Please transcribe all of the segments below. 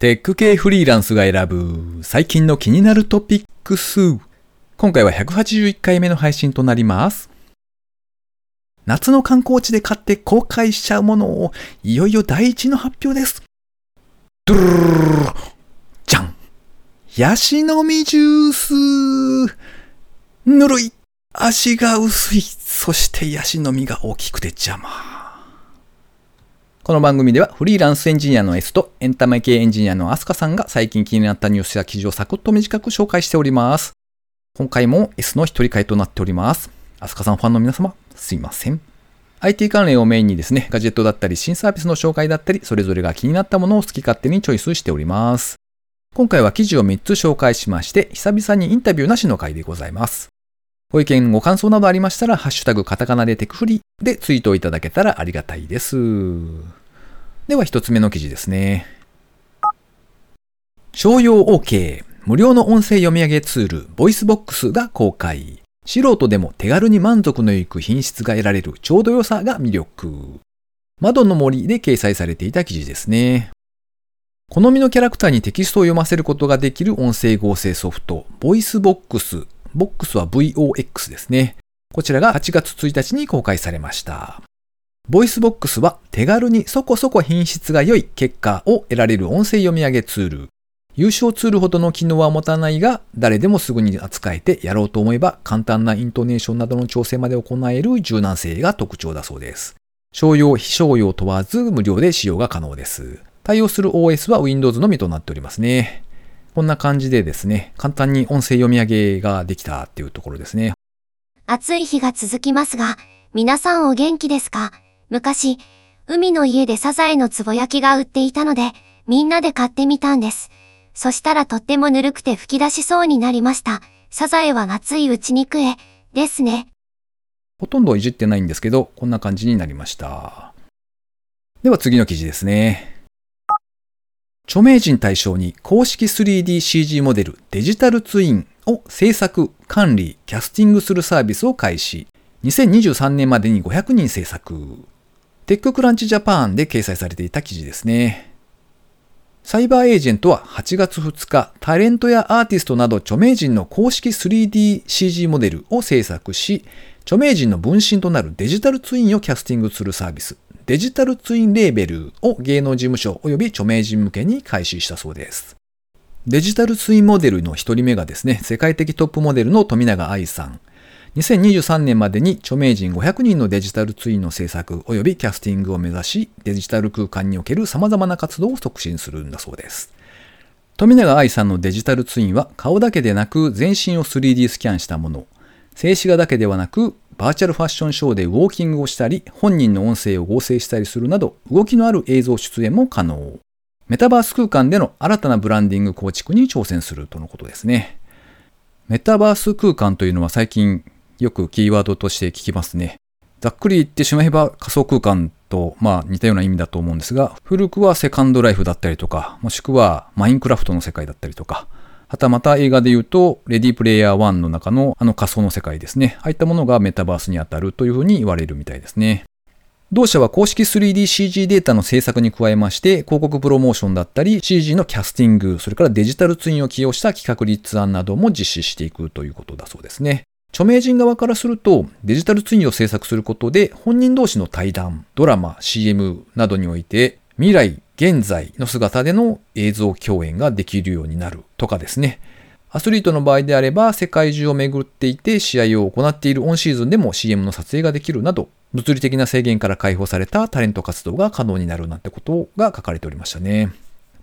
テック系フリーランスが選ぶ最近の気になるトピックス。今回は181回目の配信となります。夏の観光地で買って公開しちゃうものをいよいよ第一の発表です。ドゥルルルルじゃんヤシの実ジュースぬるい足が薄いそしてヤシの実が大きくて邪魔。この番組ではフリーランスエンジニアの S とエンタメ系エンジニアのアスカさんが最近気になったニュースや記事をサクッと短く紹介しております。今回も S の一人会となっております。アスカさんファンの皆様、すいません。IT 関連をメインにですね、ガジェットだったり新サービスの紹介だったり、それぞれが気になったものを好き勝手にチョイスしております。今回は記事を3つ紹介しまして、久々にインタビューなしの回でございます。ご意見、ご感想などありましたら、ハッシュタグカタカナでテクフリでツイートいただけたらありがたいです。では一つ目の記事ですね。商用 OK 無料の音声読み上げツール、 VOICEVOX が公開。素人でも手軽に満足のいく品質が得られるちょうど良さが魅力。窓の杜で掲載されていた記事ですね。好みのキャラクターにテキストを読ませることができる音声合成ソフト、 VOICEVOX。ボックスは VOX ですね。こちらが8月1日に公開されました。VOICEVOX は手軽にそこそこ品質が良い結果を得られる音声読み上げツール。有償ツールほどの機能は持たないが、誰でもすぐに扱えてやろうと思えば簡単なイントネーションなどの調整まで行える柔軟性が特徴だそうです。商用、非商用問わず無料で使用が可能です。対応する OS は Windows のみとなっておりますね。こんな感じでですね、簡単に音声読み上げができたっていうところですね。暑い日が続きますが、皆さんお元気ですか？昔、海の家でサザエのつぼ焼きが売っていたので、みんなで買ってみたんです。そしたらとってもぬるくて吹き出しそうになりました。サザエは熱いうちに食え、ですね。ほとんどいじってないんですけど、こんな感じになりました。では次の記事ですね。著名人対象に公式 3DCG モデルデジタルツインを制作、管理、キャスティングするサービスを開始。2023年までに500人制作。テッククランチジャパンで掲載されていた記事ですね。サイバーエージェントは8月2日、タレントやアーティストなど著名人の公式 3DCG モデルを制作し、著名人の分身となるデジタルツインをキャスティングするサービス、デジタルツインレーベルを芸能事務所及び著名人向けに開始したそうです。デジタルツインモデルの一人目がですね、世界的トップモデルの富永愛さん。2023年までに著名人500人のデジタルツインの制作及びキャスティングを目指し、デジタル空間における様々な活動を促進するんだそうです。富永愛さんのデジタルツインは顔だけでなく全身を 3D スキャンしたもの、静止画だけではなくバーチャルファッションショーでウォーキングをしたり、本人の音声を合成したりするなど、動きのある映像出演も可能。メタバース空間での新たなブランディング構築に挑戦するとのことですね。メタバース空間というのは最近よくキーワードとして聞きますね。ざっくり言ってしまえば仮想空間とまあ似たような意味だと思うんですが、古くはセカンドライフだったりとか、もしくはマインクラフトの世界だったりとか、はたまた映画で言うと、レディープレイヤー1の中のあの仮想の世界ですね。ああいったものがメタバースに当たるというふうに言われるみたいですね。同社は公式 3DCG データの制作に加えまして、広告プロモーションだったり、CG のキャスティング、それからデジタルツインを起用した企画立案なども実施していくということだそうですね。著名人側からすると、デジタルツインを制作することで、本人同士の対談、ドラマ、CM などにおいて、未来、現在の姿での映像共演ができるようになるとかですね。アスリートの場合であれば、世界中を巡っていて試合を行っているオンシーズンでも CM の撮影ができるなど、物理的な制限から解放されたタレント活動が可能になるなんてことが書かれておりましたね。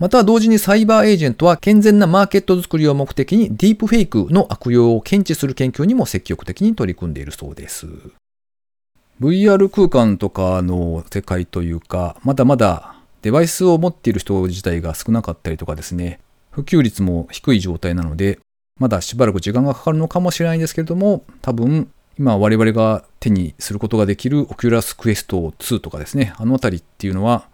また同時にサイバーエージェントは健全なマーケット作りを目的にディープフェイクの悪用を検知する研究にも積極的に取り組んでいるそうです。VR 空間とかの世界というか、まだまだデバイスを持っている人自体が少なかったりとかですね、普及率も低い状態なので、まだしばらく時間がかかるのかもしれないんですけれども、多分今我々が手にすることができる Oculus Quest 2とかですね、あのあたりっていうのは、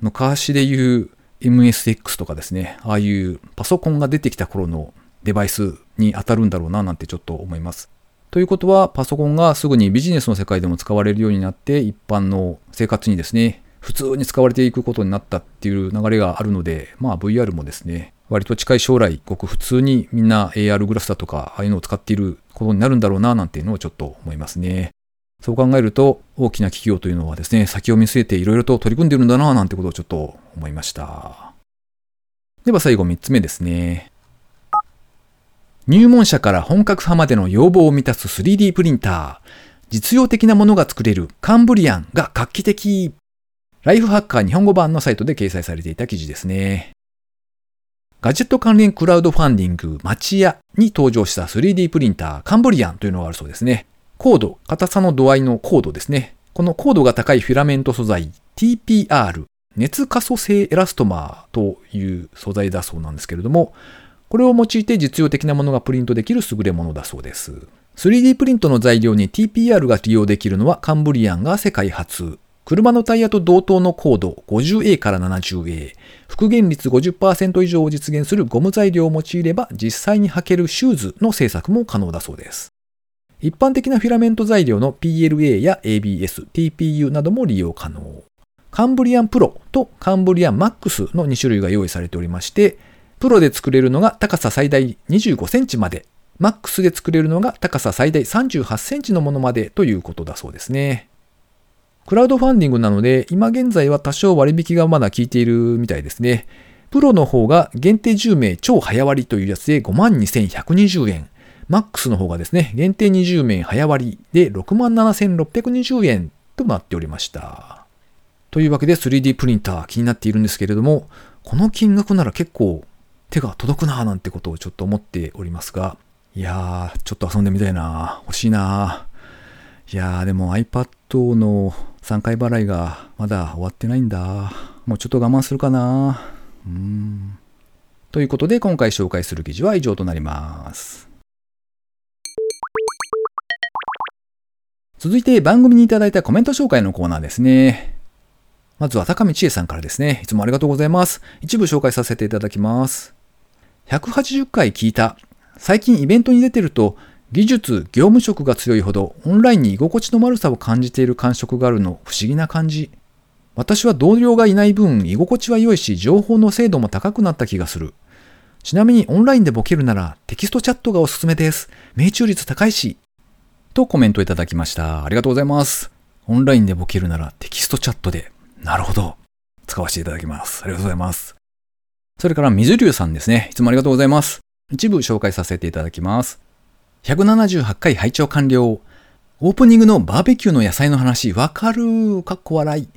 昔で言う MSX とかですね、ああいうパソコンが出てきた頃のデバイスに当たるんだろうななんてちょっと思います。ということは、パソコンがすぐにビジネスの世界でも使われるようになって、一般の生活にですね、普通に使われていくことになったっていう流れがあるので、まあ VR もですね、割と近い将来、ごく普通にみんな AR グラスだとか、ああいうのを使っていることになるんだろうな、なんていうのをちょっと思いますね。そう考えると、大きな企業というのはですね、先を見据えていろいろと取り組んでいるんだな、なんてことをちょっと思いました。では最後3つ目ですね。入門者から本格派までの要望を満たす 3D プリンター。実用的なものが作れるカンブリアンが画期的。ライフハッカー日本語版のサイトで掲載されていた記事ですね。ガジェット関連クラウドファンディング町屋に登場した 3D プリンターカンブリアンというのがあるそうですね。コード、硬さの度合いのコードですね。このコードが高いフィラメント素材 TPR、熱可塑性エラストマーという素材だそうなんですけれども、これを用いて実用的なものがプリントできる優れものだそうです。3D プリントの材料に TPR が利用できるのはカンブリアンが世界初。車のタイヤと同等の高度 50A から 70A、復元率50%以上を実現するゴム材料を用いれば実際に履けるシューズの製作も可能だそうです。一般的なフィラメント材料の PLA や ABS、TPU なども利用可能。カンブリアンプロとカンブリアンマックスの2種類が用意されておりまして、プロで作れるのが高さ最大25センチまで、マックスで作れるのが高さ最大38センチのものまでということだそうですね。クラウドファンディングなので、今現在は多少割引がまだ効いているみたいですね。プロの方が限定10名超早割というやつで52,120円。マックスの方がですね、限定20名早割で67,620円となっておりました。というわけで 3D プリンター気になっているんですけれども、この金額なら結構手が届くなぁなんてことをちょっと思っておりますが、いやー、ちょっと遊んでみたいな欲しいないやー、でも iPad の3回払いがまだ終わってないんだ。もうちょっと我慢するかなうん。ということで今回紹介する記事は以上となります。続いて番組にいただいたコメント紹介のコーナーですね。まずは高見千恵さんからですね。いつもありがとうございます。一部紹介させていただきます。180回聞いた。最近イベントに出てると、技術、業務職が強いほどオンラインに居心地の悪さを感じている感触があるの不思議な感じ。私は同僚がいない分居心地は良いし情報の精度も高くなった気がする。ちなみにオンラインでボケるならテキストチャットがおすすめです。命中率高いし、とコメントいただきました。ありがとうございます。オンラインでボケるならテキストチャットで。なるほど。使わせていただきます。ありがとうございます。それから水流さんですね。いつもありがとうございます。一部紹介させていただきます。178回拝聴完了。オープニングのバーベキューの野菜の話、わかる。かっこ笑い。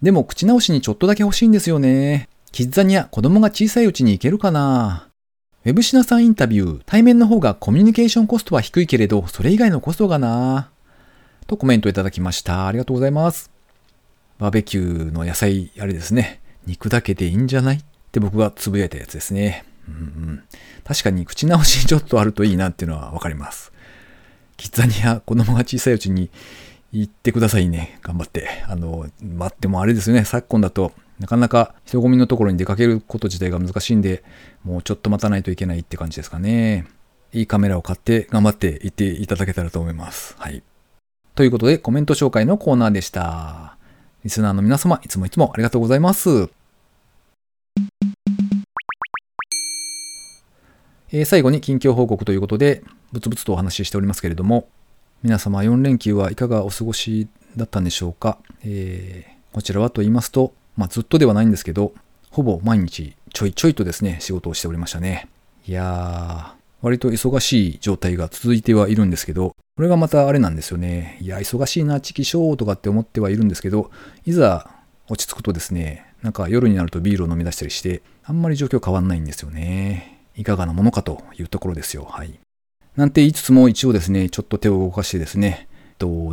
でも口直しにちょっとだけ欲しいんですよね。キッザニア、子供が小さいうちに行けるかなウェブシナさんインタビュー、対面の方がコミュニケーションコストは低いけれど、それ以外のコストがなとコメントいただきました。ありがとうございます。バーベキューの野菜、あれですね。肉だけでいいんじゃない？って僕がつぶやいたやつですね。うん、確かに口直しちょっとあるといいなっていうのはわかります。キッザニア、子供が小さいうちに行ってくださいね。頑張って。あの、待ってもあれですよね。昨今だとなかなか人混みのところに出かけること自体が難しいんで、もうちょっと待たないといけないって感じですかね。いいカメラを買って頑張って行っていただけたらと思います。はい。ということでコメント紹介のコーナーでした。リスナーの皆様、いつもいつもありがとうございます。えー、最後に近況報告ということで、ブツブツとお話ししておりますけれども、皆様4連休はいかがお過ごしだったんでしょうか？えー、こちらはと言いますと、まあ、ずっとではないんですけど、ほぼ毎日ちょいちょいとですね、仕事をしておりましたね。いやー、割と忙しい状態が続いてはいるんですけど、これがまたあれなんですよね。いや、忙しいな、チキショーとかって思ってはいるんですけど、いざ落ち着くとですね、なんか夜になるとビールを飲み出したりして、あんまり状況変わんないんですよね。いかがなものかというところですよ。はい。なんて言いつつも一応ですね、ちょっと手を動かしてですね、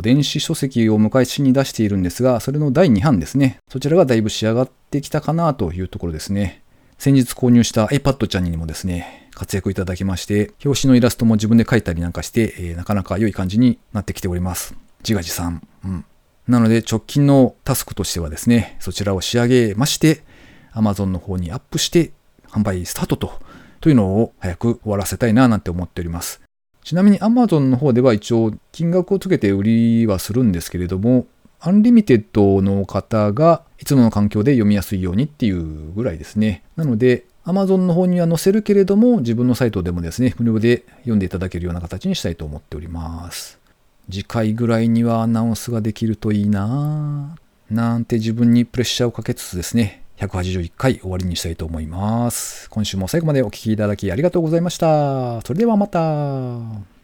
電子書籍を昔に出しているんですが、それの第2版ですね。そちらがだいぶ仕上がってきたかなというところですね。先日購入した iPad ちゃんにもですね、活躍いただきまして、表紙のイラストも自分で描いたりなんかして、えー、なかなか良い感じになってきております。自画自賛。うん。なので直近のタスクとしてはですね、そちらを仕上げまして、Amazon の方にアップして販売スタートと、というのを早く終わらせたいななんて思っております。ちなみに Amazon の方では一応金額をつけて売りはするんですけれども、 Unlimited の方がいつもの環境で読みやすいようにっていうぐらいですね。なので、Amazon の方には載せるけれども、自分のサイトでもですね、無料で読んでいただけるような形にしたいと思っております。次回ぐらいにはアナウンスができるといいなぁ。なんて自分にプレッシャーをかけつつですね、181回終わりにしたいと思います。今週も最後までお聴きいただきありがとうございました。それではまた。